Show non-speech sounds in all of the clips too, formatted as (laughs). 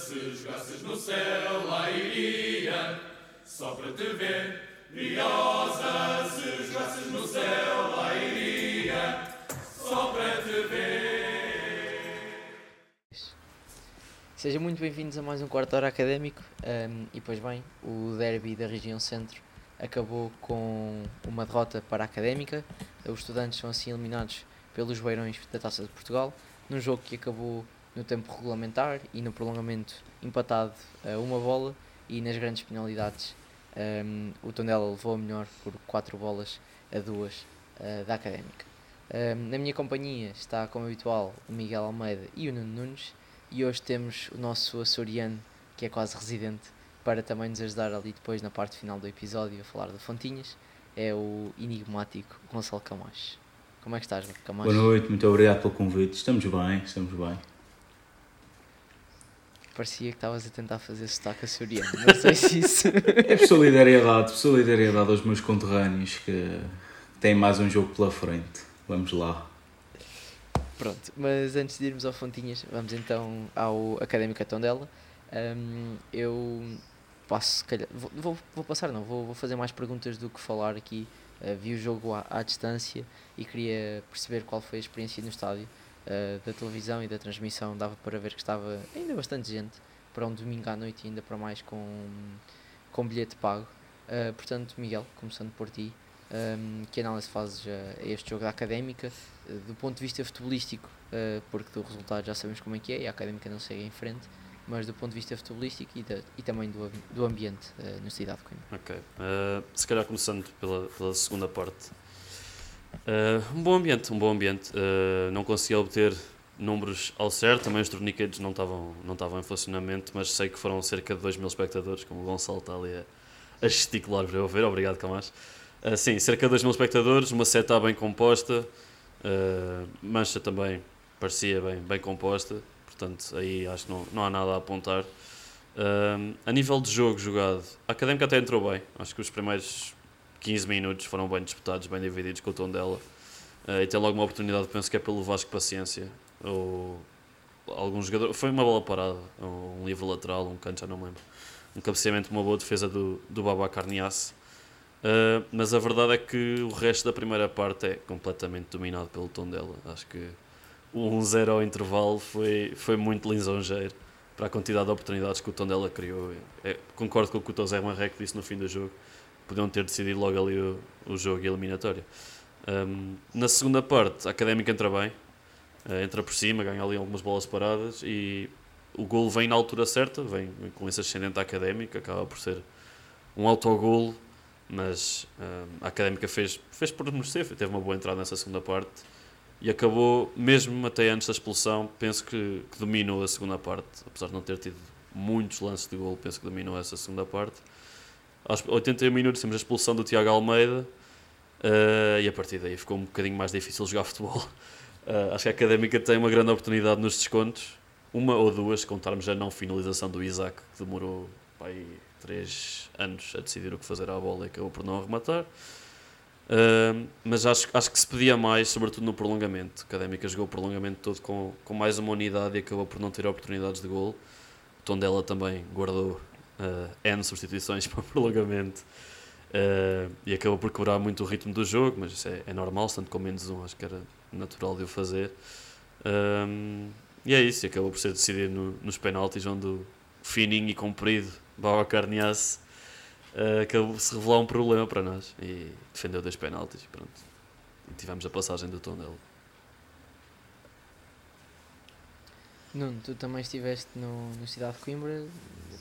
se jogasses no céu, lá iria, só para te ver. Briosa, se jogasses no céu, lá iria, só para te ver. Sejam muito bem-vindos a mais um quarto hora académico. Um, e pois bem, o derby da região centro acabou com uma derrota para a académica. Os estudantes são assim eliminados pelos Beirões da Taça de Portugal, num jogo que acabou no tempo regulamentar e no prolongamento empatado a uma bola e nas grandes penalidades um, o Tondela levou a melhor por 4 bolas a 2 uh, da Académica. Um, na minha companhia está, como habitual, o Miguel Almeida e o Nuno Nunes e hoje temos o nosso açoriano, que é quase residente, para também nos ajudar ali depois na parte final do episódio a falar de Fontinhas, é o enigmático Gonçalo Camacho. Como é que estás, Camacho? Boa noite, muito obrigado pelo convite. Estamos bem, estamos bem. Parecia que estavas a tentar fazer sotaque açoriano, não sei se isso... É por solidariedade, por solidariedade aos meus conterrâneos que têm mais um jogo pela frente. Vamos lá. Pronto, mas antes de irmos ao Fontinhas, vamos então ao Académica Tondela. Um, eu passo, calhar, vou, vou, vou, passar, não, vou, vou fazer mais perguntas do que falar aqui. Uh, vi o jogo à, à, distância e queria perceber qual foi a experiência no estádio. Uh, da televisão e da transmissão dava para ver que estava ainda bastante gente para um domingo à noite e ainda para mais com, com bilhete pago. Uh, portanto, Miguel, começando por ti, um, que análise fazes a, este jogo da Académica, uh, do ponto de vista futebolístico, porque do resultado já sabemos como é que é e a Académica não segue em frente, mas do ponto de vista futebolístico e, de, e também do, do ambiente uh, na cidade de Coimbra. Ok, uh, se calhar começando pela, pela segunda parte. Uh, um bom ambiente, um bom ambiente. não consegui obter números ao certo, também os torniquetes não estavam, não estavam em funcionamento, mas sei que foram cerca de 2 mil espectadores, como o Gonçalo está ali a, a gesticular para eu ver, obrigado Camás. Uh, sim, cerca de 2 mil espectadores, uma seta bem composta, mancha também parecia bem, bem composta, portanto aí acho que não, não há nada a apontar. Um, a nível de jogo jogado, a Académica até entrou bem, acho que os primeiros 15 minutos foram bem disputados, bem divididos com o tom dela. Uh, e tem logo uma oportunidade, penso que é pelo Vasco Paciência. Ou algum jogador. Foi uma bola parada, um livro lateral, um canto, já não me lembro. Um cabeceamento, uma boa defesa do, do Babá Carniasse. Uh, mas a verdade é que o resto da primeira parte é completamente dominado pelo tom dela. Acho que o 1-0 ao intervalo foi, foi muito lisonjeiro para a quantidade de oportunidades que o Tondela criou. É, concordo com o que o José Marreco disse no fim do jogo. Podiam ter decidido logo ali o, o jogo eliminatório. Um, na segunda parte, a Académica entra bem, uh, entra por cima, ganha ali algumas bolas paradas e o gol vem na altura certa, vem, vem com esse ascendente à Académica, acaba por ser um autogol, mas um, a Académica fez, fez por merecer, teve uma boa entrada nessa segunda parte e acabou, mesmo até antes da expulsão, penso que, que, dominou a segunda parte, apesar de não ter tido muitos lances de gol, penso que dominou essa segunda parte. Aos 81 minutos temos a expulsão do Tiago Almeida uh, e a partir daí ficou um bocadinho mais difícil jogar futebol. Uh, (laughs) acho que a Académica tem uma grande oportunidade nos descontos, uma ou duas, se contarmos a não finalização do Isaac, que demorou pai, 3 anos a decidir o que fazer à bola e acabou por não arrematar. Uh, mas acho, acho que se pedia mais, sobretudo no prolongamento. A Académica jogou o prolongamento todo com, com mais uma unidade e acabou por não ter oportunidades de gol. O Tondela também guardou uh, N substituições (laughs) para o prolongamento uh, e acabou por quebrar muito o ritmo do jogo, mas isso é, é normal, tanto com menos um, acho que era natural de o fazer. e é isso, e acabou por ser decidido no, nos penaltis, onde o fininho e comprido Baba Carniasse uh, acabou se revelar um problema para nós e defendeu dois penaltis. Pronto. E tivemos a passagem do tom dele. Nuno, tu também estiveste no, no Cidade de Coimbra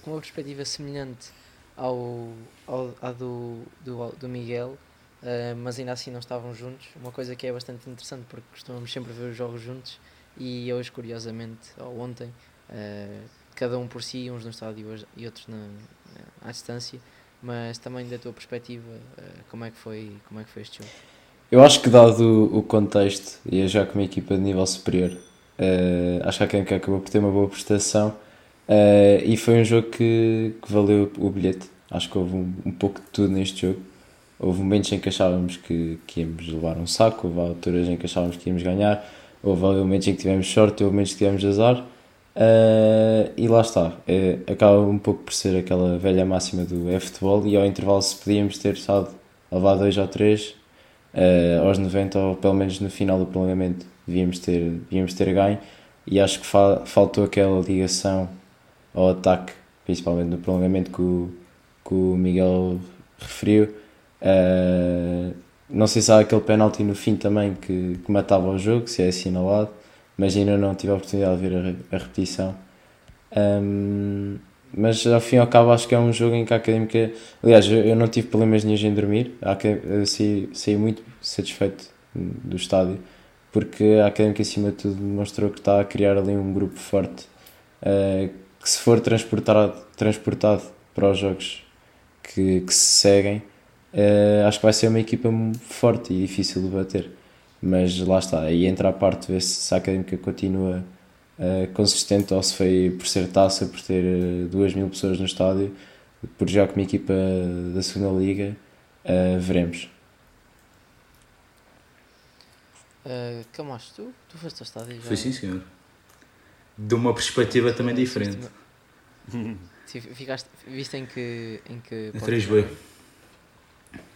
com uma perspectiva semelhante ao, ao, à do, do, do Miguel, uh, mas ainda assim não estavam juntos. Uma coisa que é bastante interessante porque costumamos sempre ver os jogos juntos e hoje, curiosamente, ou ontem, uh, cada um por si, uns no estádio e outros na, à distância, mas também da tua perspectiva, eh, como é que foi, como é que foi este jogo? Eu acho que dado o contexto e já com uma equipa de nível superior, uh, acho que a Kenka acabou por ter uma boa prestação uh, e foi um jogo que, que valeu o bilhete. Acho que houve um, um, pouco de tudo neste jogo. Houve momentos em que achávamos que, que íamos levar um saco, houve alturas em que achávamos que íamos ganhar, houve momentos em que tivemos sorte, houve momentos que tivemos azar. Uh, e lá está, é, acaba um pouco por ser aquela velha máxima do é futebol e ao intervalo se podíamos ter estado a levar 2 ou 3 uh, aos 90 ou pelo menos no final do prolongamento devíamos ter, devíamos ter ganho e acho que fa faltou aquela ligação ao ataque, principalmente no prolongamento que o, que o Miguel referiu. Uh, não sei se há aquele penalti no fim também que, que matava o jogo, se é assinalado mas ainda não tive a oportunidade de ver a, a repetição. Um, mas ao fim e ao cabo acho que é um jogo em que a Académica. Aliás, eu não tive problemas nenhum em dormir, saí, saí muito satisfeito do estádio, porque a Académica acima de tudo demonstrou que está a criar ali um grupo forte uh, que se for transportado, transportado para os jogos que, que se seguem, uh, acho que vai ser uma equipa forte e difícil de bater. Mas lá está, aí entra a parte de ver se a académica continua uh, consistente ou se foi por ser taça, por ter uh, duas mil pessoas no estádio, por jogar com uma equipa da segunda liga, veremos. Uh, Camacho, tu, tu foste ao estádio? Foi sim, senhor. De uma perspectiva também diferente. Sim, ficaste, viste em que. Em que 3B.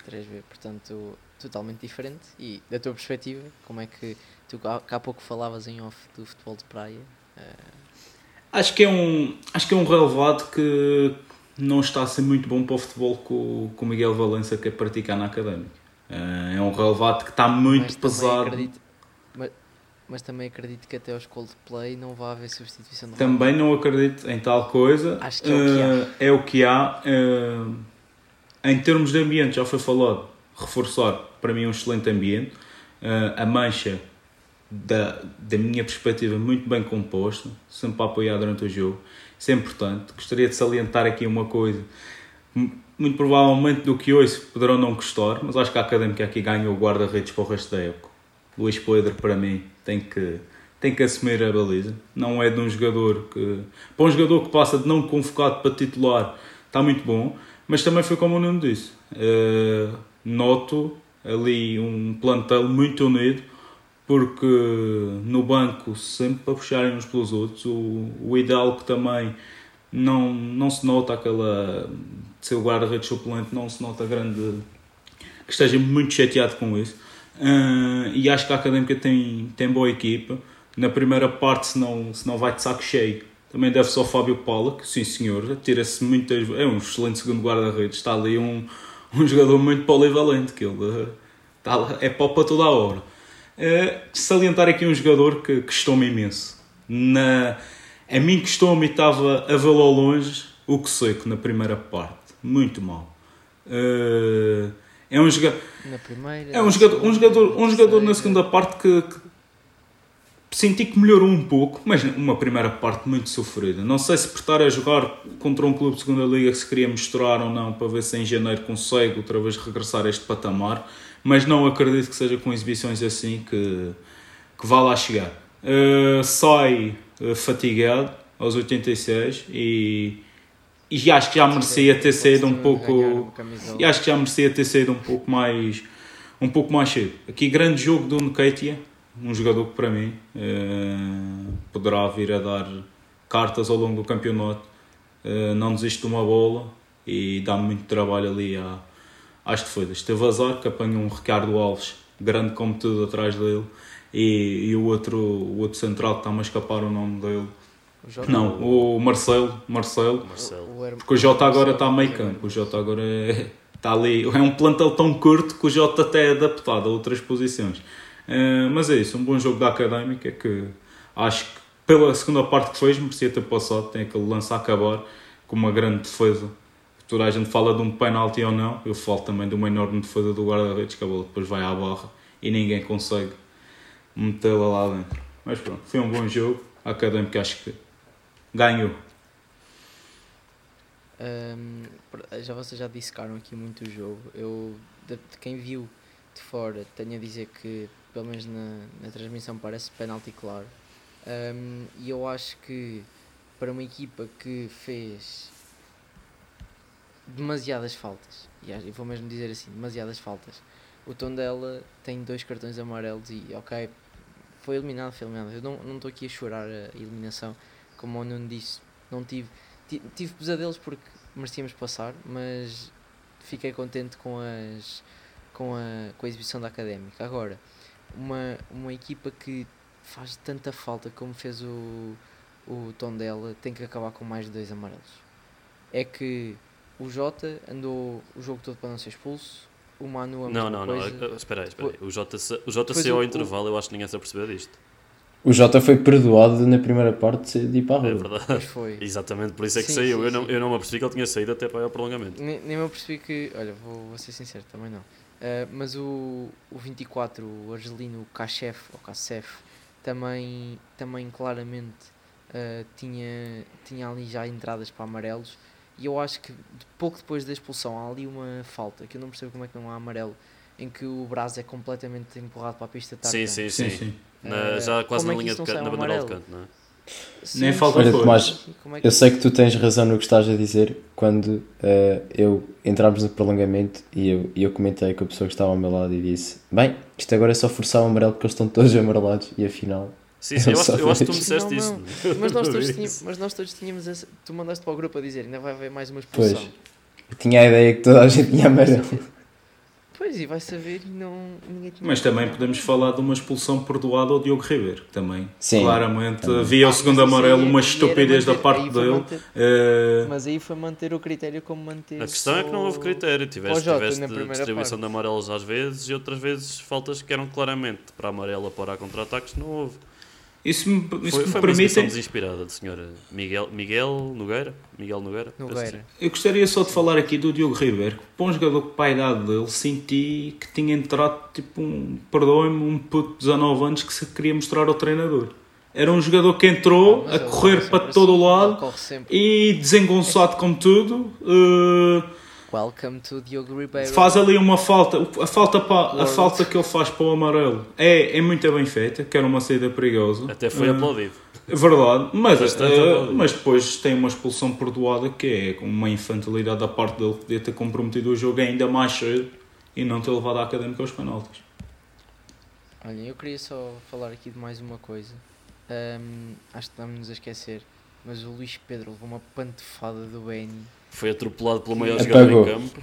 3B, portanto, totalmente diferente. E da tua perspectiva, como é que tu há pouco falavas em off do futebol de praia? Uh... Acho que é um acho que é um relevado que não está a ser muito bom para o futebol com o Miguel Valença que é praticar na académica. Uh, é um relevado que está muito mas pesado. Acredito, mas, mas, também acredito que até aos Coldplay não vai haver substituição Também não acredito em tal coisa. Acho que é o que há. Uh, é o que há. em termos de ambiente, já foi falado, reforçar para mim é um excelente ambiente. Uh, a mancha, da, da minha perspectiva, muito bem composta, sempre para apoiar durante o jogo. Isso é importante. Gostaria de salientar aqui uma coisa. Muito provavelmente do que hoje poderão não gostar, mas acho que a Académica aqui ganhou o guarda-redes para o resto da época. Luís Pedro, para mim, tem que, tem que assumir a baliza. Não é de um jogador que. Para um jogador que passa de não convocado para titular, está muito bom, mas também foi como o Nuno disse. Uh, noto ali um plantel muito unido, porque no banco sempre para puxarem uns pelos outros. O, o Hidalgo também não, não se nota aquela o guarda-redes suplente, não se nota grande que esteja muito chateado com isso. Uh, e acho que a Académica tem, tem boa equipa. Na primeira parte, se não, se não vai de saco cheio, também deve-se ao Fábio Paula, que sim senhor, tira-se muitas. É um excelente segundo guarda-redes, está ali um, um jogador muito polivalente, que ele tá, é pop para toda a hora. Uh, salientar aqui um jogador que custou-me imenso. Na, a mim custou-me e estava a vê-lo ao longe o que seco na primeira parte. Muito mal. Uh, é um jogador. É um jogador, um jogador, um jogador na segunda parte que, que senti que melhorou um pouco, mas uma primeira parte muito sofrida. Não sei se por estar a jogar contra um clube de segunda liga se queria misturar ou não para ver se em janeiro consegue outra vez regressar a este patamar, mas não acredito que seja com exibições assim que, que vá lá chegar. Uh, sai fatigado aos 86 e, e acho que já merecia ter saído um pouco e acho que já merecia ter saído um pouco mais um pouco mais cedo. Aqui grande jogo do Nketia um jogador que para mim eh, poderá vir a dar cartas ao longo do campeonato. Eh, não desiste de uma bola e dá muito trabalho ali à, às defesas. Teve azar que apanhou um Ricardo Alves, grande como tudo, atrás dele, e, e o, outro, o outro central que está-me a escapar o nome dele. O não, o Marcelo, Marcelo, Marcelo. porque o Jota agora está a meio campo, o Jota agora é, está ali, é um plantel tão curto que o Jota até é adaptado a outras posições. Uh, mas é isso, um bom jogo da Académica que acho que pela segunda parte que fez merecia ter passado, tem aquele lance a acabar com uma grande defesa. Toda a gente fala de um penalti ou não, eu falo também de uma enorme defesa do guarda-redes que a bola depois vai à barra e ninguém consegue metê-la lá dentro. Mas pronto, foi um bom jogo, a Académica acho que ganhou. Um, já vocês já dissecaram aqui muito o jogo. Eu de, de quem viu de fora tenho a dizer que pelo menos na, na transmissão parece penalti claro. Um, e eu acho que para uma equipa que fez demasiadas faltas, e vou mesmo dizer assim, demasiadas faltas, o tom dela tem dois cartões amarelos e ok, foi eliminado, foi eliminado. Eu não estou aqui a chorar a eliminação, como o Nuno disse, não tive, ti- tive pesadelos porque merecíamos passar, mas fiquei contente com, as, com, a, com a exibição da Académica. Agora, uma, uma equipa que faz tanta falta como fez o, o Tondela tem que acabar com mais de dois amarelos. É que o Jota andou o jogo todo para não ser expulso, o Manu a Não, não, não. coisa. eh, Espera aí, espera aí. O JC, o JC ao o- o- intervalo, eu acho que ninguém se apercebeu disto. O Jota foi perdoado na primeira parte de ir para a É rua. verdade. Pois foi. (laughs) Exatamente, por isso é que Sim, saiu. sim, eu, não, sim. eu não me apercebi que ele tinha saído até para ao prolongamento. Nem, nem me apercebi que. Olha, vou, vou ser sincero, também não. Ah, mas o, o 24, o argelino Kachef, ou Kachef, também, também claramente ah, tinha, tinha ali já entradas para amarelos. E eu acho que pouco depois da expulsão há ali uma falta, que eu não percebo como é que não há amarelo, em que o Braz é completamente empurrado para a pista de Sim, tartan. sim, Sim, sim. sim. Na- Eh, já quase como é na que linha de não canto, na bandeira de canto, não é? Sim, Nem falta sim, Tomás, é que- Eu sei que tu tens razão no que estás a dizer quando eh, eu entramos no prolongamento e eu, e eu comentei com a pessoa que estava ao meu lado e disse: Bem, isto agora é só forçar o amarelo porque eles estão todos (laughs) amarelados e afinal. Sim, sim, eu acho, eu acho que tu me Não, disseste não. isso. Mas nós, todos tínhamos, mas nós todos tínhamos. essa- tu mandaste para o grupo a dizer: ainda vai haver mais uma expulsão. Pois. Eu tinha a ideia que toda a gente tinha amarelo. Pois, e vai saber e não, ninguém tinha. Mas também podemos falar de uma expulsão perdoada ao Diogo Ribeiro, que também. Sim, Claramente também. havia o Ah, segundo mas isso amarelo, uma estupidez da manter- parte aí foi dele. manter- Eh, Mas aí foi manter o critério como manter. A questão é que não houve critério. Tiveste, tiveste distribuição parte. de amarelos às vezes e outras vezes faltas que eram claramente para amarela para contra-ataques, não houve. Isso me, isso Foi, me foi uma exibição permite. desinspirada do senhor Miguel, Miguel Nogueira. Miguel Nogueira. que Nogueira. Eu gostaria só de falar aqui do Diogo Ribeiro. que Para um jogador com a idade dele, senti que tinha entrado tipo um. Perdoem-me, um puto de 19 anos que se queria mostrar ao treinador. Era um jogador que entrou Mas a correr corre para todo o assim, lado e desengonçado com tudo. eh, Welcome to Diogo Ribeiro. faz ali uma falta. A falta, pa- a falta que ele faz para o amarelo é, é muito bem feita, que era uma saída perigosa. Até foi Eh, aplaudido. É verdade, mas, aplaudido. mas depois tem uma expulsão perdoada que é uma infantilidade da parte dele que podia ter comprometido o jogo ainda mais cedo e não ter levado a académica aos penaltis. Olhem, eu queria só falar aqui de mais uma coisa. Ahm, acho que estamos-nos a esquecer. Mas o Luís Pedro levou uma pantefada do Benny. Foi atropelado pelo maior Apagou. jogador em campo.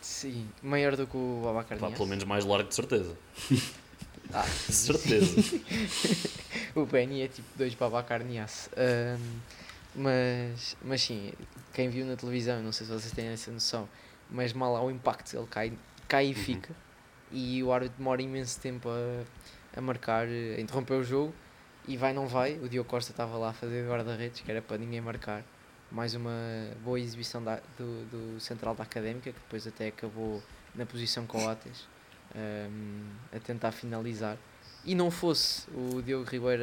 Sim, maior do que o Babacar Pá, pelo menos mais largo de certeza. (laughs) Ah, De certeza. (laughs) o Benny é tipo dois Babacar Niasse. Ahm, mas, mas sim, quem viu na televisão, não sei se vocês têm essa noção, mas mal há o impacto, ele cai, cai e Uhum. fica. E o árbitro demora imenso tempo a, a marcar, a interromper o jogo e vai, não vai. O Diogo Costa estava lá a fazer guarda-redes, que era para ninguém marcar. Mais uma boa exibição da- do, do central da académica, que depois até acabou na posição com Ates, ahm, a tentar finalizar. E não fosse o Diogo Ribeiro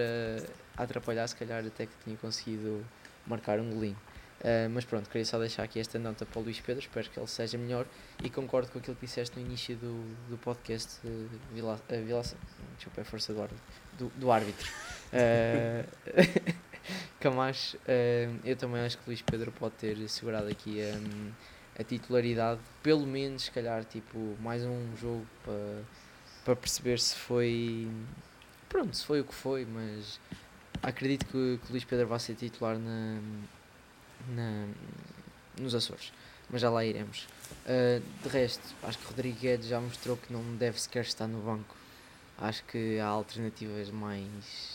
a, a atrapalhar, se calhar até que tinha conseguido marcar um golinho. Ah, mas pronto, queria só deixar aqui esta nota para o Luís Pedro, espero que ele seja melhor e concordo com aquilo que disseste no início do, do podcast uh, Vila, uh, Vilaça, desculpa, é força do árbitro. Do, do árbitro. Ah, (laughs) (laughs) Camacho, ah, eu também acho que Luís Pedro pode ter segurado aqui um, a titularidade, pelo menos, se calhar, tipo, mais um jogo para, para perceber se foi. Pronto, se foi o que foi, mas acredito que, que Luís Pedro vai ser titular na, na, nos Açores, mas já lá iremos. Uh, de resto, acho que Rodrigo Guedes já mostrou que não deve sequer estar no banco. Acho que há alternativas mais,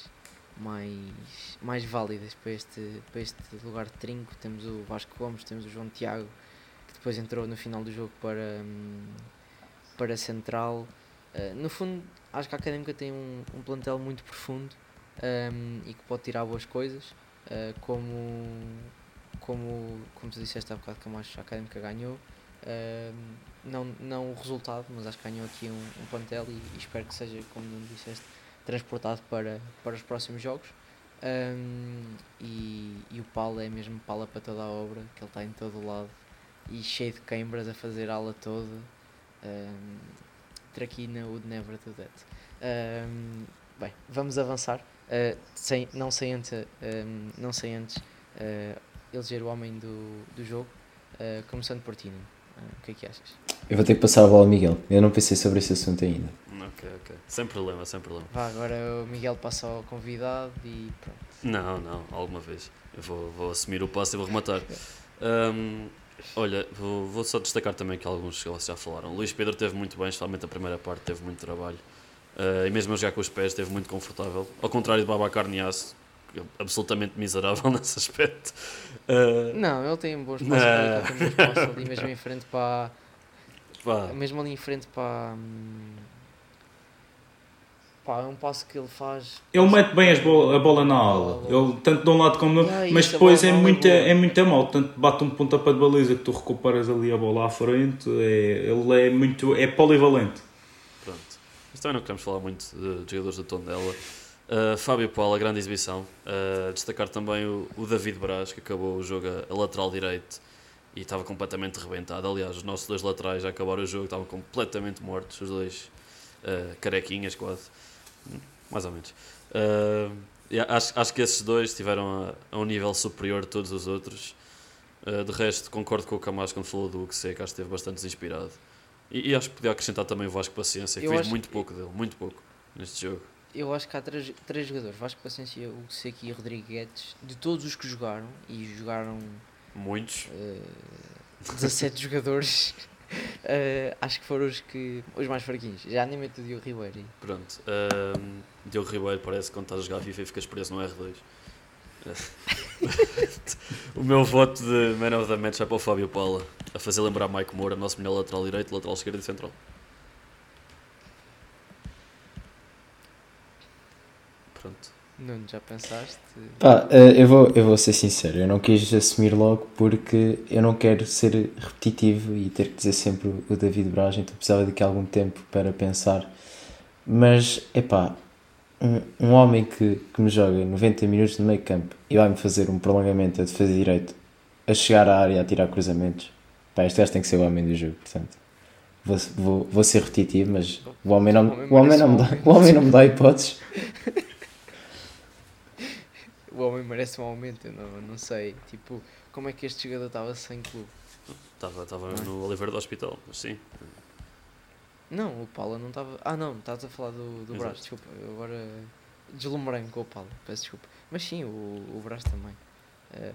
mais, mais válidas para este, para este lugar de trinco. Temos o Vasco Gomes, temos o João Tiago, que depois entrou no final do jogo para, hum, para central. Uh, no fundo, acho que a Académica tem um, um plantel muito profundo um, e que pode tirar boas coisas, uh, como, como, como tu disseste há bocado que a Académica ganhou. Um, não, não o resultado, mas acho que ganhou aqui um, um plantel e, e espero que seja, como não disseste, transportado para, para os próximos jogos. Um, e, e o Paulo é mesmo pala para toda a obra, que ele está em todo o lado e cheio de queimbras a fazer a ala toda. Um, Traquina would never do that. Um, bem, vamos avançar. Uh, sem, não sem antes, um, não sem antes uh, eleger o homem do, do jogo, uh, começando por ti. Nuno. Uh, o que é que achas? Eu vou ter que passar a bola ao Miguel. Eu não pensei sobre esse assunto ainda. Ok, ok. Sem problema, sem problema. Vá, agora o Miguel passa ao convidado e pronto. Não, não, alguma vez. Eu vou, vou assumir o passo e vou rematar. (laughs) Ahm, olha, vou, vou só destacar também que alguns que vocês já falaram. O Luís Pedro teve muito bem, especialmente a primeira parte, teve muito trabalho. Ah, e mesmo a jogar com os pés, esteve muito confortável. Ao contrário de Babacar Niasse, é absolutamente miserável (laughs) nesse aspecto. Ah, Não, ele tem bons passos, Não. ele tem bons passos ali mesmo em frente para. Pá, Mesmo ali em frente para. hum, Pá, é um passo que ele faz. Ele mete bem as bola, a bola na ala. Ele, tanto de um lado como do outro. Yeah, Mas a depois é é muito, boa. é muito mal. Tanto bate um pontapé de baliza que tu recuperas ali a bola à frente. É, ele é muito. É polivalente. Pronto. Mas também não queremos falar muito de, de jogadores da Tondela. Uh, Fábio Paula, grande exibição. Uh, destacar também o, o David Braz, que acabou o jogo a, a lateral direito e estava completamente rebentado. Aliás, os nossos dois laterais já acabaram o jogo, estavam completamente mortos, os dois uh, carequinhas quase. Mais ou menos. Uh, acho, acho que esses dois estiveram a, a um nível superior de todos os outros. Uh, de resto, concordo com o Camacho quando falou do que acho que esteve bastante desinspirado. E, e acho que podia acrescentar também o Vasco Paciência, que Eu acho muito pouco dele, muito pouco neste jogo. Eu acho que há três, três jogadores: Vasco Paciência, o Seco e Guedes. De todos os que jogaram, e jogaram Muitos. eh, 17 (laughs) jogadores, eh, acho que foram os, que, os mais fraquinhos. Já nem meto o Diogo Ribeiro aí. Pronto. Um, Diogo Ribeiro parece que quando estás a jogar FIFA e ficas preso no R2. (laughs) o meu voto de Man of the Match é para o Fábio Paula, a fazer lembrar Mike Moura, nosso melhor lateral direito, lateral esquerdo e central. Pronto. Nuno, já pensaste? Pá, eh, eu, vou, eu vou ser sincero, eu não quis assumir logo porque eu não quero ser repetitivo e ter que dizer sempre o David Braz, então precisava de aqui algum tempo para pensar. Mas, epá, um, um homem que, que me joga 90 minutos no meio campo e vai-me fazer um prolongamento a defesa direito, a chegar à área a tirar cruzamentos, pá, este gajo tem que ser o homem do jogo, portanto. Vou, vou, vou ser repetitivo, mas o homem não, o homem não, me dá, o homem não me dá hipóteses. (laughs) O homem merece um aumento, eu não, não sei. Tipo, como é que este jogador estava sem clube? Estava, estava no Oliveira do Hospital, mas sim. Não, o Paula não estava. Ah, não, estás a falar do, do Exato. Brás, desculpa. Eu agora deslumbrei-me com o Paula, peço desculpa. Mas sim, o, o Brás também. Uh,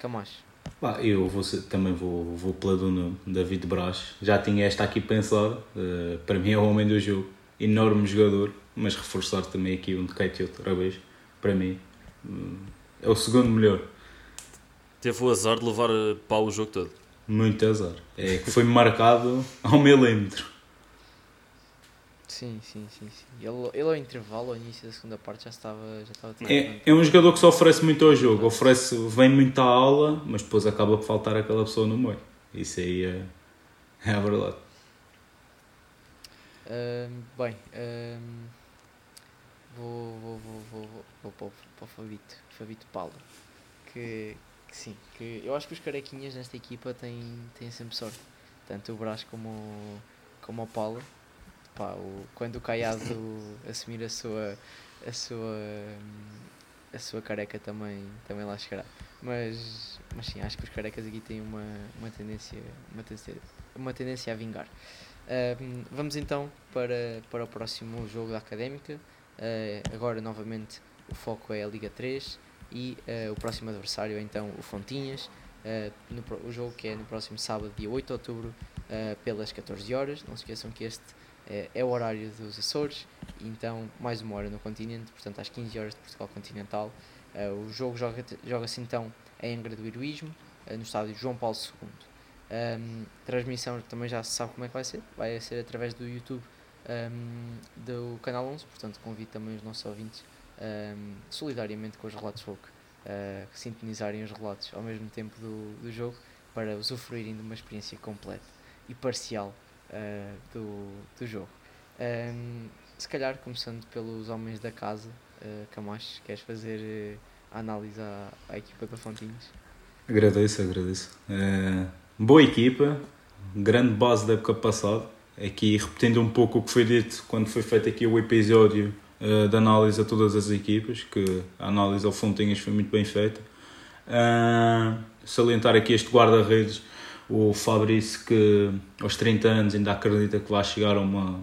Camacho. Pá, eu vou ser- também vou, vou pela do Nuno, David Braz. Já tinha esta aqui pensada. eh, para mim é o homem do jogo. Enorme jogador, mas reforçar também aqui um de Kate outra vez. Para mim é o segundo melhor. Teve o azar de levar pau o jogo todo. Muito azar. É que foi marcado ao milímetro. Sim, sim, sim, sim. Ele, ele ao intervalo, ao início da segunda parte, já estava. Já estava É, é um jogador que se oferece muito ao jogo. Oferece, vem muito à aula, mas depois acaba por faltar aquela pessoa no meio. Isso aí é, é a verdade. Ahm, bem, ahm, vou, vou, vou, vou, vou, para, o, para o Fabito, Fabito Paula. Que, que sim, que eu acho que os carequinhas nesta equipa têm, têm sempre sorte. Tanto o Brás como, o- como o Paula. Pá, o, quando o Caiado (coughs) assumir a sua, a sua, a sua careca também, também lá chegará. Mas, mas sim, acho que os carecas aqui têm uma, uma, tendência, uma, tendência, uma tendência a vingar. Ahm, vamos então para, para o próximo jogo da Académica. Ah, agora, novamente, o foco é a Liga 3 e ah, o próximo adversário é então o Fontinhas. ah, no o jogo que é no próximo sábado, dia 8 de outubro, pelas 14 horas. Não se esqueçam que este é o horário dos Açores, então mais uma hora no continente, portanto às 15 horas de Portugal continental. O jogo joga- joga-se então em Angra do Heroísmo, no estádio João Paulo II. Um, transmissão também já se sabe como é que vai ser, vai ser através do YouTube um, do Canal 11, portanto convido também os nossos ouvintes um, solidariamente com os relatos folk uh, sintonizarem os relatos ao mesmo tempo do, do jogo para usufruírem de uma experiência completa e parcial uh, do, do jogo. Um, se calhar começando pelos homens da casa, uh, Camacho, queres fazer uh, a análise à, à equipa da Fontinhos? Agradeço, agradeço. Boa equipa, grande base da época passada. Aqui repetindo um pouco o que foi dito quando foi feito aqui o episódio de análise a todas as equipas, que a análise ao Fontinhas foi muito bem feita. Ah, salientar aqui este guarda-redes, o Fabrício que aos 30 anos ainda acredita que vai chegar a uma,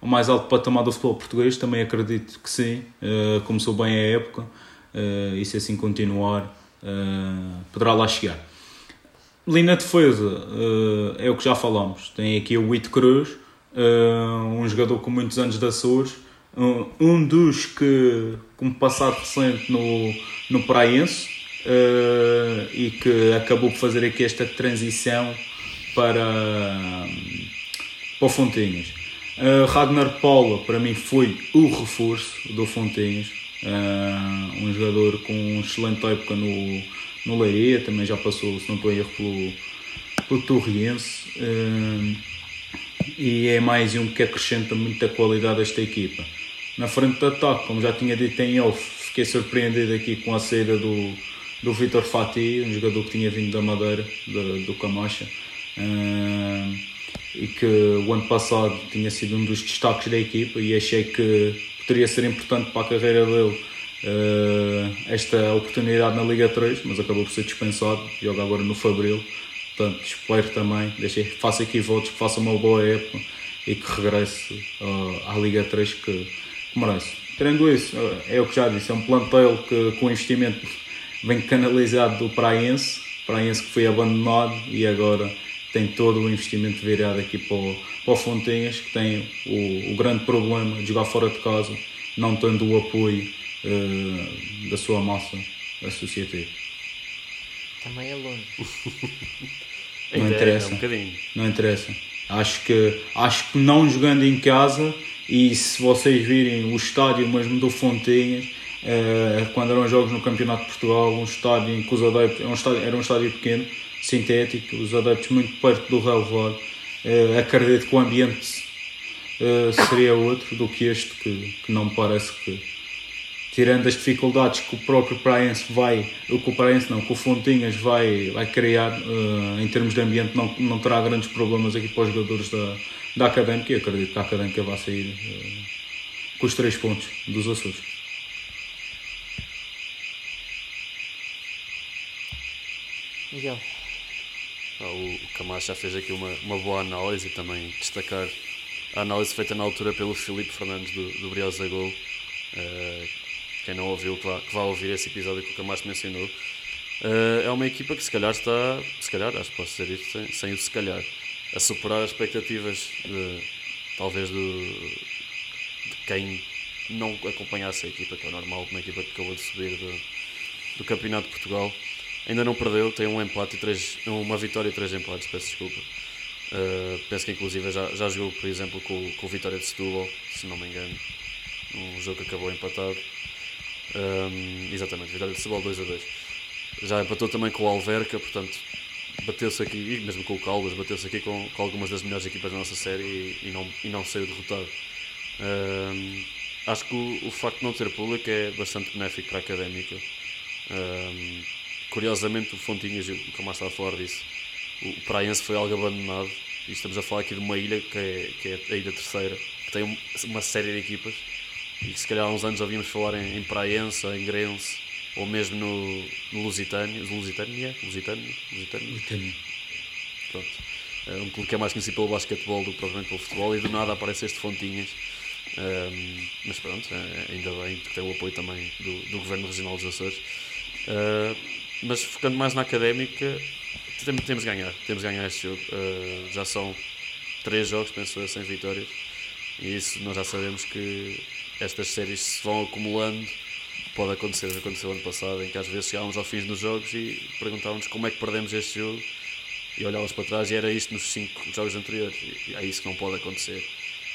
ao mais alto patamar do futebol português, também acredito que sim, uh, começou bem a época uh, e se assim continuar uh, poderá lá chegar. Ali na defesa uh, é o que já falamos, tem aqui o Whit Cruz, um jogador com muitos anos de Açores, um dos que, como passado recente no, no Praense, e que acabou por fazer aqui esta transição para, para o Fontinhas. Uh, Ragnar Paula, para mim, foi o reforço do Fontinhas. Uh, um jogador com uma excelente época no, no Leiria, também já passou, se não estou a erro, pelo, pelo Torriense. Uh, e é mais um que acrescenta muito a qualidade desta equipa. Na frente de ataque, como já tinha dito em off, fiquei surpreendido aqui com a saída do, do Vitor Fati, um jogador que tinha vindo da Madeira, do, do Camacha. Uh, e que o ano passado tinha sido um dos destaques da equipa e achei que poderia ser importante para a carreira dele esta oportunidade na Liga 3, mas acabou por ser dispensado, joga agora no Fabril, portanto espero também, deixei, faça aqui votos que faça uma boa época e que regresse uh, à Liga 3 que, que merece. Tendo isso, uh, é o que já disse, é um plantel que com investimento (laughs) vem canalizado do Praense, Praense que foi abandonado e agora tem todo o investimento virado aqui para o, para o Fontenhas, que tem o, o, grande problema de jogar fora de casa, não tendo o apoio uh, da sua massa associativa. Também é longe. (laughs) não interessa. É um não interessa. Acho que, acho que não jogando em casa, e se vocês virem o estádio mesmo do Fontenhas, uh, quando eram jogos no Campeonato de Portugal, um estádio em que os adeptos, era um estádio, era um estádio pequeno, sintético, os adeptos muito perto do relevado. Uh, acredito que o ambiente uh, seria outro do que este, que, que não me parece que, tirando as dificuldades que o próprio Praense vai, o que o não, que o Fontinhas vai, vai criar uh, em termos de ambiente, não, não terá grandes problemas aqui para os jogadores da, da Académica e acredito que a Académica vai sair uh, com os três pontos dos Açores. Miguel. Ah, o Camacho já fez aqui uma, uma boa análise e também destacar a análise feita na altura pelo Filipe Fernandes do, do Briosa Gol. Uh, quem não ouviu, que vá, que vá ouvir esse episódio que o Camacho mencionou. Uh, é uma equipa que se calhar está, se calhar, acho que posso dizer isto sem, sem o se calhar, a superar as expectativas de, talvez do, de quem não acompanhasse a equipa, que é normal, uma equipa que acabou de subir do, do Campeonato de Portugal. Ainda não perdeu, tem um empate e três, uma vitória e três empates, peço desculpa. Uh, penso que inclusive já, já jogou, por exemplo, com, com o Vitória de Setúbal, se não me engano. Um jogo que acabou empatado. Um, exatamente, Vitória de Setúbal 2 a 2. Já empatou também com o Alverca, portanto, bateu-se aqui, mesmo com o Caldas, bateu-se aqui com, com, algumas das melhores equipas da nossa série e, e não, e não saiu derrotado. Um, acho que o, o, facto de não ter público é bastante benéfico para a académica. Um, Curiosamente, o Fontinhas, como estava a falar disso, o Praense foi algo abandonado. E estamos a falar aqui de uma ilha que é, que é a Ilha Terceira, que tem uma série de equipas. E que se calhar há uns anos ouvíamos falar em, em Praense, em Grense, ou mesmo no, no Lusitânio. É? Lusitânio? Lusitânio? Lusitânio. Pronto. É um clube que é mais conhecido pelo basquetebol do que propriamente pelo futebol. E do nada aparece este Fontinhas. Um, mas pronto, é, ainda bem que tem o apoio também do, do Governo Regional dos Açores. Uh, mas focando mais na académica, temos de ganhar. Temos de ganhar este jogo. Uh, já são três jogos, penso eu, sem vitórias. E isso nós já sabemos que estas séries se vão acumulando. Pode acontecer, aconteceu ano passado, em que às vezes chegávamos ao fim dos jogos e perguntávamos como é que perdemos este jogo. E olhávamos para trás e era isto nos cinco jogos anteriores. E é isso que não pode acontecer.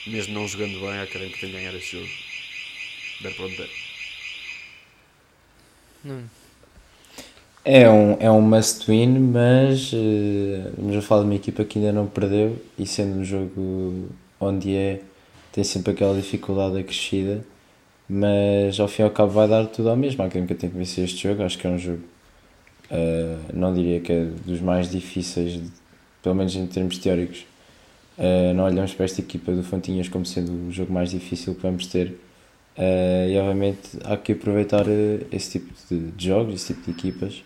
Mesmo não jogando bem, a académica tem de ganhar este jogo. Der para onde der. É um, é um must win, mas uh, vamos falar de uma equipa que ainda não perdeu e sendo um jogo onde é, tem sempre aquela dificuldade acrescida, mas ao fim e ao cabo vai dar tudo ao mesmo. A Académica tem que vencer este jogo, acho que é um jogo, uh, não diria que é dos mais difíceis, de, pelo menos em termos teóricos. Uh, não olhamos para esta equipa do Fontinhas como sendo o jogo mais difícil que vamos ter. Uh, e obviamente há que aproveitar esse tipo de, de jogos, esse tipo de equipas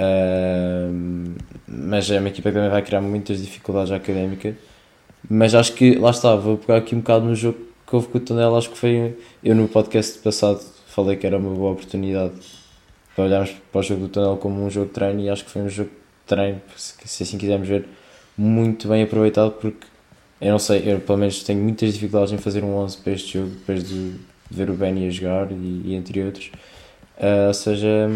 Ahm, mas é uma equipa que também vai criar muitas dificuldades à académica. Mas acho que, lá está, vou pegar aqui um bocado no jogo que houve com o Tondela. Acho que foi. Eu no podcast passado falei que era uma boa oportunidade para olharmos para o jogo do Tondela como um jogo de treino. E acho que foi um jogo de treino, se assim quisermos ver, muito bem aproveitado. Porque eu não sei, eu pelo menos tenho muitas dificuldades em fazer um 11 para este jogo, depois de ver o Benny a jogar e, e entre outros. Ah, ou seja,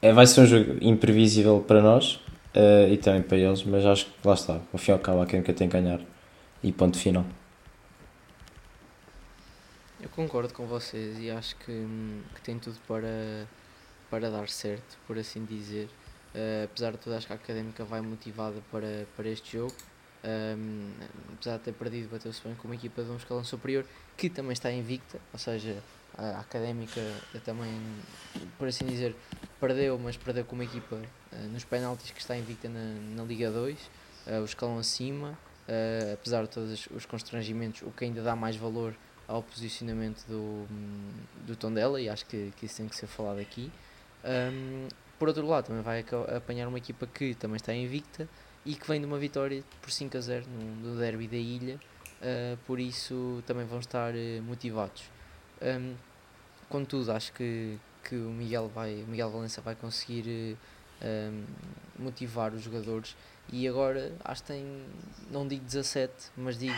é, vai ser um jogo imprevisível para nós ah, e também para eles, mas acho que lá está, ao fim ao cabo, há quem que tem que ganhar e ponto final. Eu concordo com vocês e acho que, hum, que tem tudo para, para dar certo, por assim dizer. Eh, apesar de tudo, acho que a académica vai motivada para, para este jogo. Hum, apesar de ter perdido, bateu-se bem com uma equipa de um escalão superior que também está invicta, ou seja, a académica também, por assim dizer, perdeu, mas perdeu com uma equipa eh, nos penaltis que está invicta na, na Liga 2, eh, o escalão acima. eh, apesar de todos os constrangimentos, o que ainda dá mais valor ao posicionamento do, do Tondela e acho que, que isso tem que ser falado aqui. Um, por outro lado, também vai apanhar uma equipa que também está invicta e que vem de uma vitória por 5 a 0 no, no derby da ilha, uh, por isso também vão estar motivados. Um, contudo, acho que, que o Miguel, vai, o Miguel Valença vai conseguir eh, um, motivar os jogadores e agora acho que tem, não digo 17, mas digo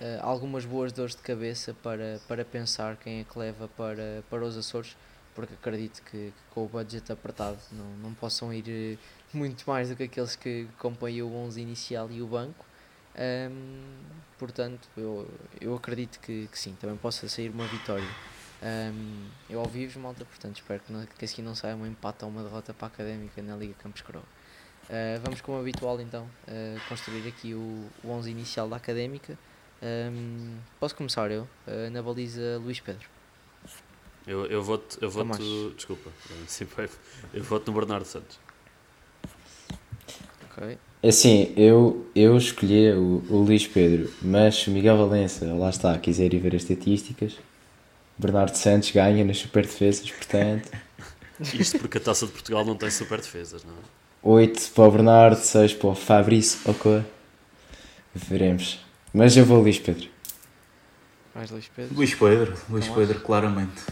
eh, algumas boas dores de cabeça para, para pensar quem é que leva para, para os Açores, porque acredito que, que com o budget apertado não, não possam ir eh, muito mais do que aqueles que compõem o 11 inicial e o banco. Ahm, portanto, eu, eu acredito que, que sim, também possa sair uma vitória. Ahm, eu ao vivo, malta, portanto espero que, não, que assim não saia um empate ou uma derrota para a Académica na Liga Campos Crow. Ah, vamos como habitual então ah, construir aqui o, o 11 inicial da Académica. Ahm, posso começar eu, ah, na baliza Luís Pedro. Eu, eu voto. Eu voto Tomás. desculpa, eu voto no Bernardo Santos. Ok. Assim, eu, eu escolhi o, o Luís Pedro, mas se o Miguel Valença, lá está, quiser ir ver as estatísticas, Bernardo Santos ganha nas super defesas, portanto, (laughs) Isto porque a taça de Portugal não tem super defesas, não é? 8 para o Bernardo, 6 para o Fabrício Ocoa. Veremos. Mas eu vou Luís Pedro. Mais Luís Pedro. Luís Pedro, Luís Tomás. Pedro, claramente.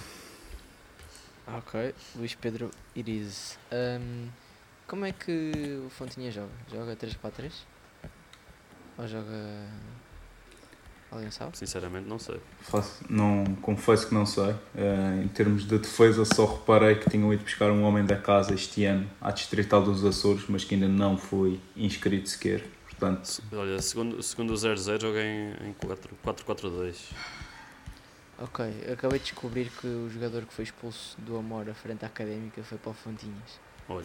Ok, Luís Pedro Irize. Ahm, como é que o Fontinha joga? Joga 3-4-3? Ou joga. Alguém sabe? Sinceramente, não sei. Faço- não, confesso que não sei. Eh, em termos de defesa, só reparei que tinham ido buscar um homem da casa este ano à Distrital dos Açores, mas que ainda não foi inscrito sequer. Portanto, Olha, segundo, segundo o 00, joguei em, em 4 4-4-2. Ok, acabei de descobrir que o jogador que foi expulso do Amor à frente à académica foi para o Fontinhas. Olha,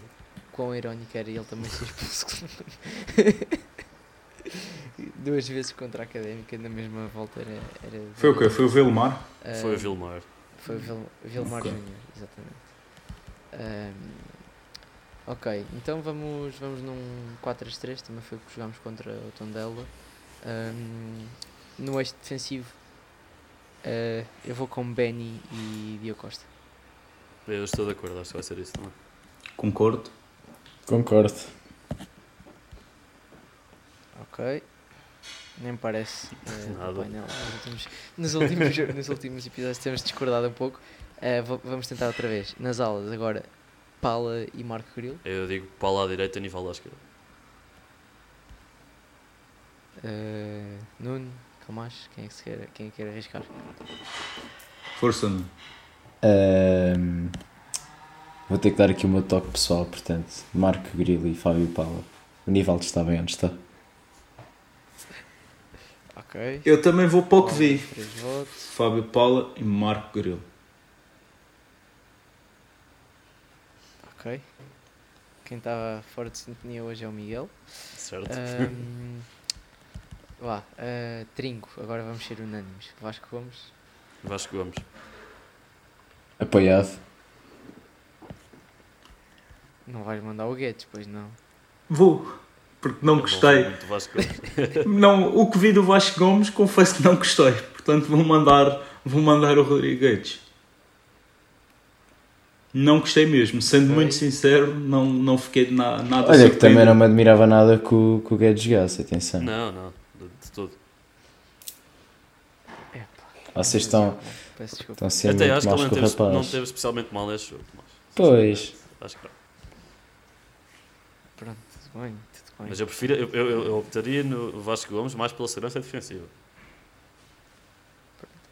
Quão irónico era ele também ser expulso. (laughs) Duas vezes contra a académica na mesma volta era. era foi o quê? Foi o Velmar? foi Ahm, o Vilmar. Foi o Vil Vilmar Ok. Júnior, exatamente. Ahm, ok, então vamos, vamos num 4-3-3, também foi o que jogámos contra o Tondela. Ahm, no eixo defensivo, ah, eu vou com Benny e Diogo Costa. Eu estou de acordo, acho que vai ser isso também. Concordo. Concordo. Ok. Nem parece eh, (laughs) Nada. painel. Nos últimos, nos, últimos, (laughs) nos últimos episódios temos discordado um pouco. Va- vamos tentar outra vez. Nas aulas, agora, Pala e Marco Grilo. Eu digo Paulo à direita e Nival à esquerda. Eh, Nuno, Camacho, quem é que se quer, quem é que quer arriscar? Força, Nuno. Ahm, vou ter que dar aqui o meu toque pessoal, portanto, Marco Grilo e Fábio Paula. O Nivaldo está bem onde está. Ok. Eu também vou para o que vi. Fábio Paula e Marco Grilo. Ok. Quem estava fora de sintonia hoje é o Miguel. Certo? Ahm, vá, eh, Trinco, agora vamos ser unânimes. Vasco Gomes. Vasco Gomes. Apoiado. Não vais mandar o Guedes, pois não. Vou, porque não Eu gostei. (laughs) Não, o que vi do Vasco Gomes, confesso que não gostei. Portanto, vou mandar, vou mandar o Rodrigues. não gostei mesmo. Sendo Ok. muito sincero, não, não fiquei na, nada Olha, que também não me admirava nada que o, que o Guedes jogasse, atenção. Não, não, de, de todo. Vocês estão, Peço desculpa. estão a ser Até muito acho que ele não com teve, não teve especialmente mal neste jogo. Mas, Pois. acho que não. Pronto, tudo bem, Mas eu prefiro, eu, eu, eu- optaria no Vasco Gomes mais pela segurança defensiva.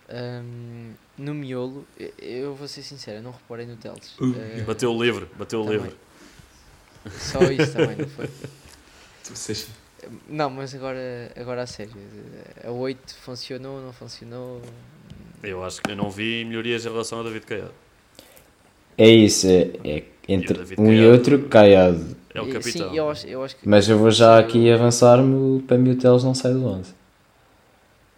Ahm, no miolo, eu- vou ser sincero, não reparei no Teles. Uh, Ah, Bateu o livre, bateu o Também. livre. Só isso também, não foi? (laughs) Não, mas agora, agora a sério. A 8 funcionou, não funcionou? Eu acho que eu não vi melhorias em relação a David Caiado. É isso, é, é entre David um e Caiado. outro caiado. É o capitão. Sim, eu acho, eu acho que. Mas eu vou já aqui avançar-me, para mim o Teles não sai do 11.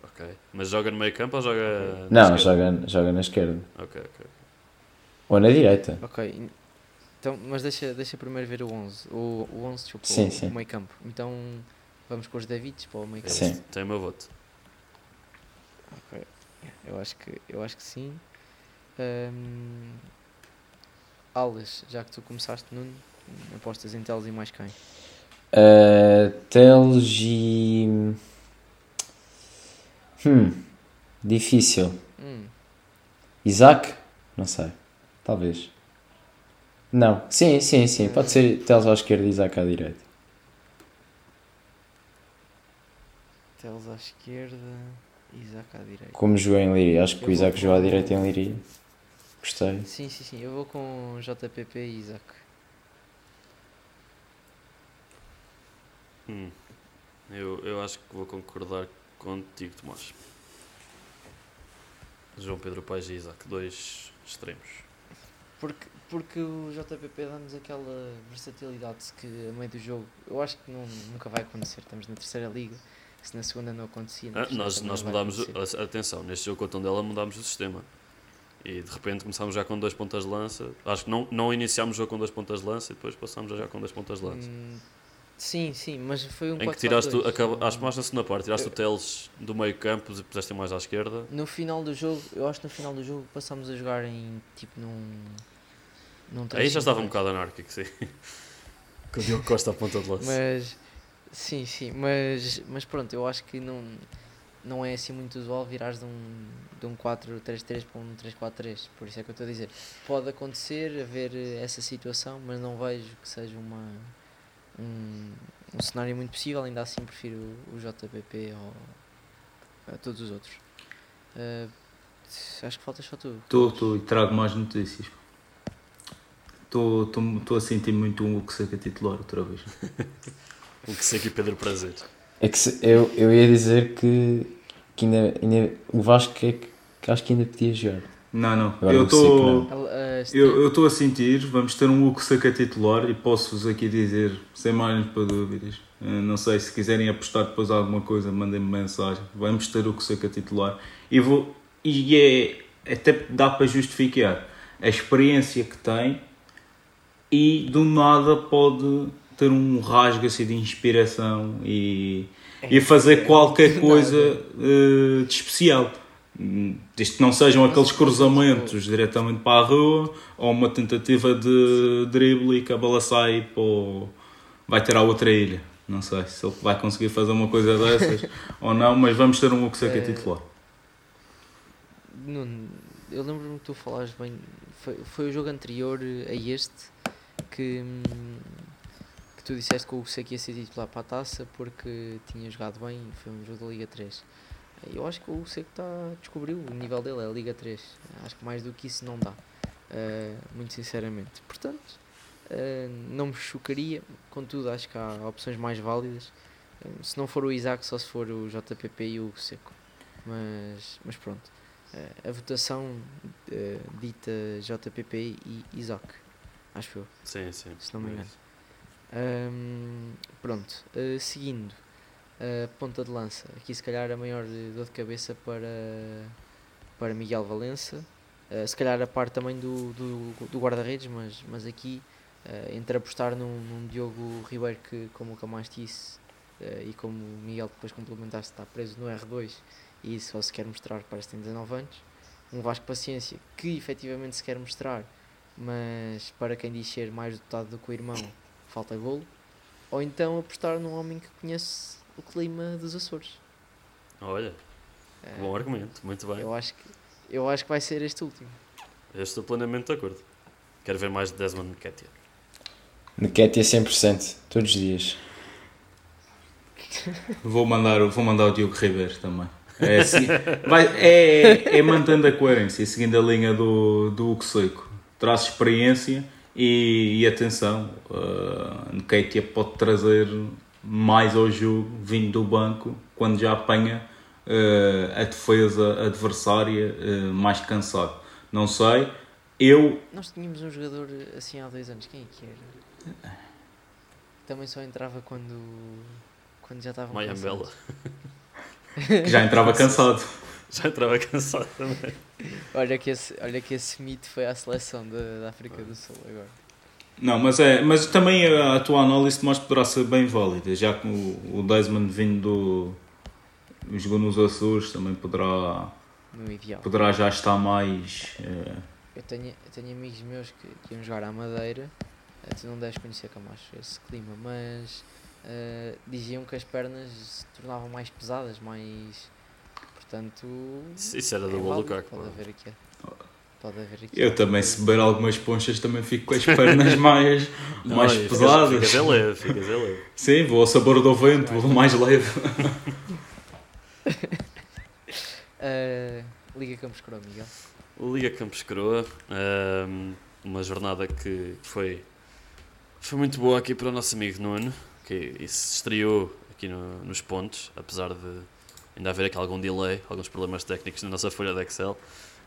Ok. Mas joga no meio campo ou joga. na Não, esquerda? joga, joga na esquerda. Ok, ok. Ou na direita. Ok, então, mas deixa, deixa primeiro ver o 11. O, o 11, desculpa, Sim, o, sim. o meio campo. Então vamos com os Davids para o meio campo. Sim. Tem o meu voto. Ok, Eu acho que, eu acho que sim. Ahm, Alas, já que tu começaste, Nuno, apostas em Teles e mais quem? Uh, Teles e. Hum. Difícil. Hum, Isaac? Não sei. Talvez. Não. Sim, sim, sim. Pode ser Teles à esquerda e Isaac à direita. Teles à esquerda, Isaac à direita. Como jogou em Liria. Acho que Eu o Isaac jogou à direita em Liria. Gostei. Sim, sim, sim. Eu vou com JPP e Isaac. Hum. Eu, eu acho que vou concordar contigo, Tomás. João Pedro Paes e Isaac, dois extremos. Porque, porque o JPP dá-nos aquela versatilidade que a meio do jogo eu acho que não, nunca vai acontecer. Estamos na terceira liga, se na segunda não acontecia. Ah, nós nós mudámos, acontecer. atenção, neste jogo com o Tondela mudámos o sistema. E de repente começámos já com dois pontas de lança. Acho que não, não iniciámos o jogo com dois pontas de lança e depois passámos já com dois pontas de lança. Hum, sim, sim, mas foi um em que 4-4-2. tiraste, o- acaba, acho que mais na segunda parte, tiraste Eu- o Teles do meio campo e puseste mais à esquerda. No final do jogo, eu acho que no final do jogo passámos a jogar em tipo num. num Aí já estava um 3-5-2. bocado anárquico, sim. (laughs) Com o Diogo Costa à ponta de lança. Mas sim, sim, mas, mas pronto, eu acho que não, não é assim muito usual virares de um, de um 4-3-3 para um 3-4-3. Por isso é que eu estou a dizer. Pode acontecer haver essa situação, mas não vejo que seja uma, um, um cenário muito possível. Ainda assim prefiro o JPP ao, a todos os outros. Eh, acho que falta só tu. Estou, estou e trago mais notícias. Estou, a sentir muito um que seca titular outra vez. O que sei que (laughs) Pedro Prazer. É que se- eu, eu ia dizer que, que ainda, ainda, o Vasco é que, que acho que ainda podia jogar. Não, não. Agora eu estou. Eu estou a sentir, vamos ter um Hugo Seca titular e posso-vos aqui dizer, sem margem para dúvidas. eh, Não sei se quiserem apostar depois alguma coisa, mandem-me mensagem. Vamos ter o Hugo Seca titular e, vou, e é, até dá para justificar a experiência que tem e do nada pode ter um rasgo assim de inspiração e, e fazer qualquer coisa eh, de especial. Desde que não sejam aqueles cruzamentos diretamente para a rua ou uma tentativa de drible e que a bola sai para vai ter a outra ilha. Não sei se ele vai conseguir fazer uma coisa dessas (laughs) ou não, mas vamos ter um Hugo Seca Eh, titular. Nuno, eu lembro-me que tu falaste bem. Foi, foi o jogo anterior a este que, hum, que tu disseste que o Seco ia ser titular para a taça porque tinha jogado bem e foi um jogo da Liga 3. Eu acho que o Seco tá, descobriu o nível dele, é a Liga 3. Acho que mais do que isso não dá, eh, muito sinceramente. Portanto, eh, não me chocaria, contudo, acho que há opções mais válidas. Eh, se não for o Isaac, só se for o JPP e o Seco. Mas, mas pronto. A votação dita JPP e Isaac, acho eu, Sim, sim. se não me é engano. Ahm, pronto, seguindo a ponta de lança, aqui se calhar a maior dor de cabeça para, para Miguel Valença, Eh, se calhar a parte também do, do, do guarda-redes, mas, mas aqui eh, entre apostar num, num Diogo Ribeiro que, como o Camás disse, eh, e como o Miguel depois complementaste, está preso no R2 e só se quer mostrar parece que tem 19 anos, um Vasco Paciência que efetivamente se quer mostrar mas para quem diz ser mais dotado do que o irmão, falta golo. Ou então apostar num homem que conhece o clima dos Açores. Olha, Eh, bom argumento, muito bem. eu, acho que, eu acho que vai ser este último. Eu estou plenamente de acordo. Quero ver mais de Desmond Nketiah. Nketiah 100%, todos os dias. (laughs) Vou mandar, vou mandar o Diogo Ribeiro também. É, assim, (laughs) vai, é, é mantendo a coerência, seguindo a linha do, do Hugo Seco. Traz experiência e, e atenção, uh, Nketiah pode trazer mais ao jogo, vindo do banco, quando já apanha uh, a defesa adversária uh, mais cansado. Não sei, eu Nós tínhamos um jogador assim há dois anos, quem é que era? Também só entrava quando, quando já estavam Mayambela. cansados. que já entrava cansado. (laughs) Já entrava cansado também. Olha que esse, olha que esse mito foi à seleção da, da África do Sul agora. Não, mas, é, mas também a tua análise mais poderá ser bem válida, já que o, o Desmond vindo do. jogou nos Açores, também poderá, No ideal. poderá já estar mais. eh, Eu tenho, eu tenho amigos meus que, que iam jogar à Madeira. eh, Tu não deves conhecer Camacho, esse clima, mas eh, diziam que as pernas se tornavam mais pesadas, mais. Portanto. Isso, era é do Lukaku. Pode haver aqui. Pode haver aqui. eu também, se beber algumas ponchas, também fico com as pernas mais, (laughs) mais Não, e ficas- pesadas. Ficas a leve, ficas a leve. Sim, vou ao sabor do vento, vou mais leve. Eh, (laughs) Liga Campos Coro, Miguel. O Liga Campos Croa, ehm, uma jornada que foi, foi muito boa aqui para o nosso amigo Nuno, que se estreou aqui no- nos pontos, apesar de ainda haver aqui algum delay, alguns problemas técnicos na nossa folha de Excel,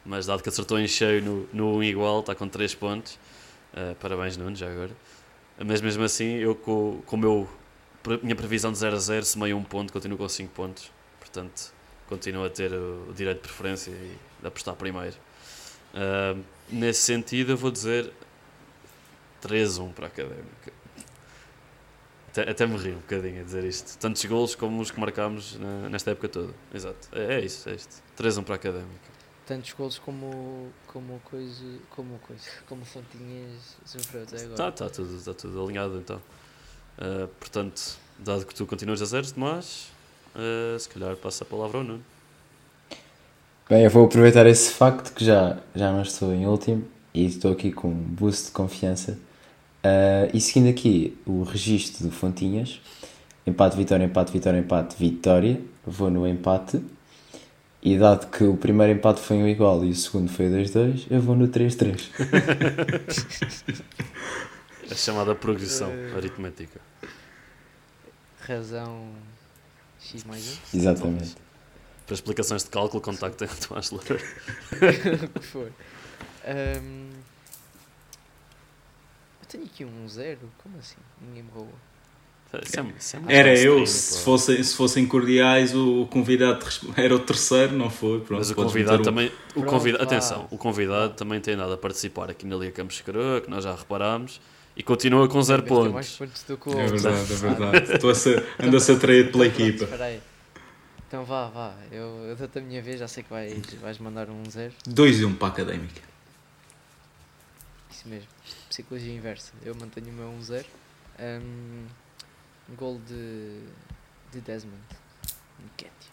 mas dado que acertou em cheio no, no 1 igual, está com 3 pontos. Eh, parabéns Nuno, já agora. Mas mesmo assim, eu com, com meu, minha previsão de 0 a 0, semei um ponto, continuo com 5 pontos, portanto continuo a ter o, direito de preferência e de apostar primeiro. Ah, nesse sentido, eu vou dizer 3-1 para a Académica. Até, até me ri um bocadinho a dizer isto. Tantos golos como os que marcámos na- nesta época toda. Exato. É, é isso, é isto. 3-1 para a Académica. Tantos golos como, como coisa. Como coisa. Como Fontinhas sofreu até agora. Está tá tudo, tá tudo alinhado então. Ah, portanto, dado que tu continuas a zero, Tomás, ah, se calhar passa a palavra ao Nuno. Bem, eu vou aproveitar esse facto que já, já não estou em último e estou aqui com um boost de confiança. Ah, e seguindo aqui o registro do Fontinhas, empate, vitória, empate, vitória, empate, vitória, vou no empate. E dado que o primeiro empate foi um igual e o segundo foi 2-2, eu vou no 3-3. (laughs) A chamada progressão aritmética. Razão X mais um. Exatamente. Para explicações de cálculo, contactem o Tomás Loura. (laughs) o que for. Ahm, eu tenho aqui um zero. Como assim? Ninguém me roubou. Isso é- isso é muito Era eu, estranho, se, fossem, se fossem cordiais, o convidado (laughs) era o terceiro, não foi? Pronto, Mas o convidado meter um. também. O Pronto, convida, vá. atenção, o convidado também tem dado a participar aqui na Liga Campos Coroa, que nós já reparámos, e continua com zero mais pontos. pontos do que o É verdade, é (laughs) verdade. Estou a ser, ando a ser traído pela Pronto, equipa. Então vá, vá. Eu, eu dou-te a minha vez, já sei que vais, vais mandar um zero. 2 e 1 um para a académica. Isso mesmo. Psicologia inversa. Eu mantenho o meu 1-0. Um, gol de, de Desmond. Nketiah.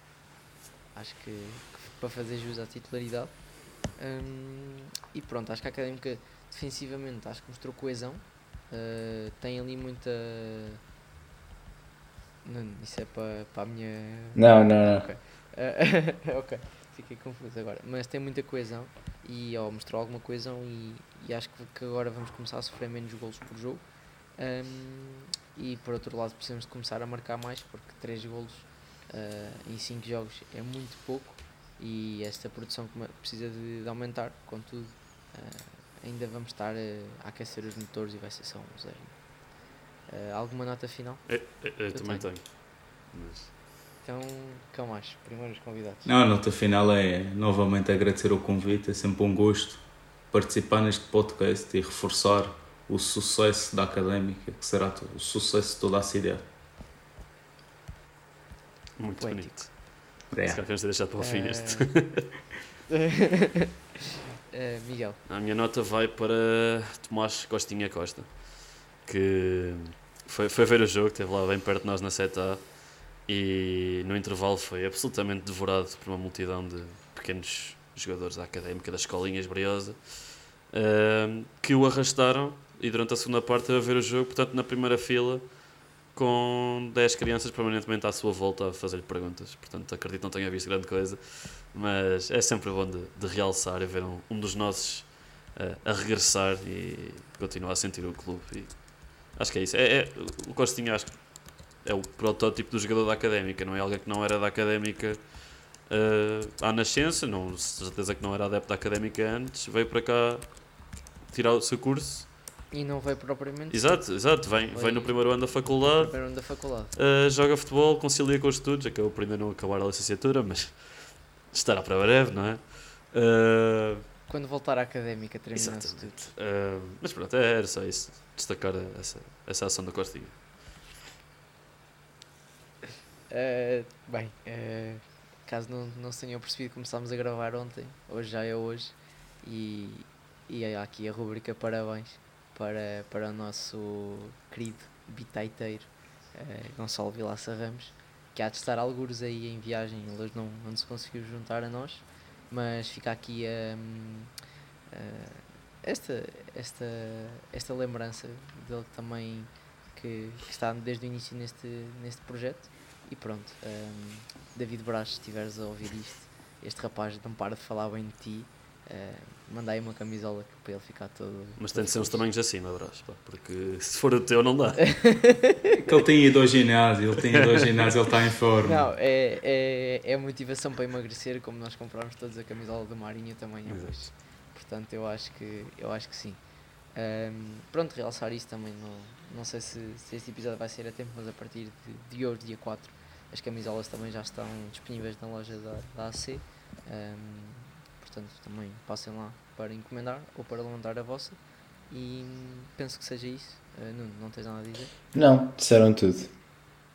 Acho que, que para fazer jus à titularidade. Um, e pronto, acho que a Académica defensivamente acho que mostrou coesão. Uh, tem ali muita. Não, isso é para, para a minha. Não, não, não. Ok. (laughs) Ok, fiquei confuso agora. Mas tem muita coesão e ó, mostrou alguma coesão e, e acho que, que agora vamos começar a sofrer menos golos por jogo. Ahm, e por outro lado precisamos de começar a marcar mais porque 3 golos ah, em 5 jogos é muito pouco e esta produção precisa de, de aumentar, contudo ah, ainda vamos estar ah, a aquecer os motores e vai ser só um zero. Ah, alguma nota final? Eu, eu- eu também tenho. tenho. Mas- Então, Camacho, primeiros convidados. Não, a nota final é novamente agradecer o convite, é sempre um gosto participar neste podcast e reforçar o sucesso da académica, que será o sucesso de toda a cidade. muito Poético. bonito. É. Se calhar temos de ter deixado para o fim Eh, este. Eh, (laughs) Miguel, A minha nota vai para Tomás Costinha Costa, que foi, foi ver o jogo, esteve lá bem perto de nós na 7A e no intervalo foi absolutamente devorado por uma multidão de pequenos jogadores da académica, das escolinhas Briosa, ehm, que o arrastaram e durante a segunda parte a ver o jogo, portanto na primeira fila com 10 crianças permanentemente à sua volta a fazer-lhe perguntas. Portanto, acredito que não tenha visto grande coisa, mas é sempre bom de, de realçar e ver um, um dos nossos eh, a regressar e continuar a sentir o clube. E acho que é isso. É, é- o Costinha acho que é o protótipo do jogador da académica, não é alguém que não era da académica eh, à nascença, não, certeza que não era adepto da académica antes, veio para cá tirar o seu curso. E não veio propriamente. Exato, exato, vem, vem no primeiro ano da faculdade. Primeiro ano da faculdade. Uh, joga futebol, concilia com os estudos, acabou por ainda não acabar a licenciatura, mas estará para breve, não é? Uh, Quando voltar à académica, tudo. exatamente. Uh, mas pronto, é- era só isso. Destacar essa, essa ação do Costinha. Eh, bem, eh, caso não, não se tenham percebido, começámos a gravar ontem, hoje já é hoje, e, e há aqui a rubrica parabéns para, para o nosso querido bitaiteiro eh, Gonçalo Vilaça Ramos, que há de estar algures aí em viagem, ele não, não se conseguiu juntar a nós, mas fica aqui hum, eh, esta, esta, esta lembrança dele também que, que está desde o início neste, neste projeto. E pronto, hum, David Braz, se estiveres a ouvir isto, este rapaz não para de falar bem de ti, eh, manda aí uma camisola para ele ficar todo. Mas tem de ser uns tamanhos assim, não Brás, porque se for o teu não dá. (laughs) Que ele tem ido ao ginásio, ele tem ido ao ginásio, ele está em forma. Não, é, é, é motivação para emagrecer, como nós compramos todos a camisola do Marinho também é hoje. Portanto, eu acho que, eu acho que sim. Ahm, pronto, realçar isso também, não, não sei se, se este episódio vai ser a tempo, mas a partir de, de hoje, dia 4, as camisolas também já estão disponíveis na loja da, da AC. Ahm, portanto, também passem lá para encomendar ou para levantar a vossa. E penso que seja isso. Ah, Nuno, não tens nada a dizer? Não, disseram tudo.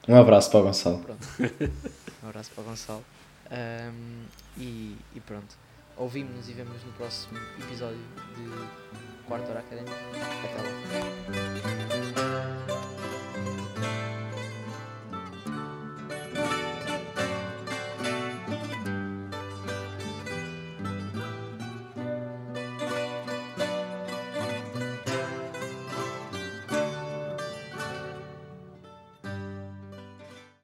Um abraço para o Gonçalo. Pronto. (laughs) Um abraço para o Gonçalo. Ahm, e, e pronto. Ouvimos-nos e vemos no próximo episódio de Quarta Hora Académica. Até lá.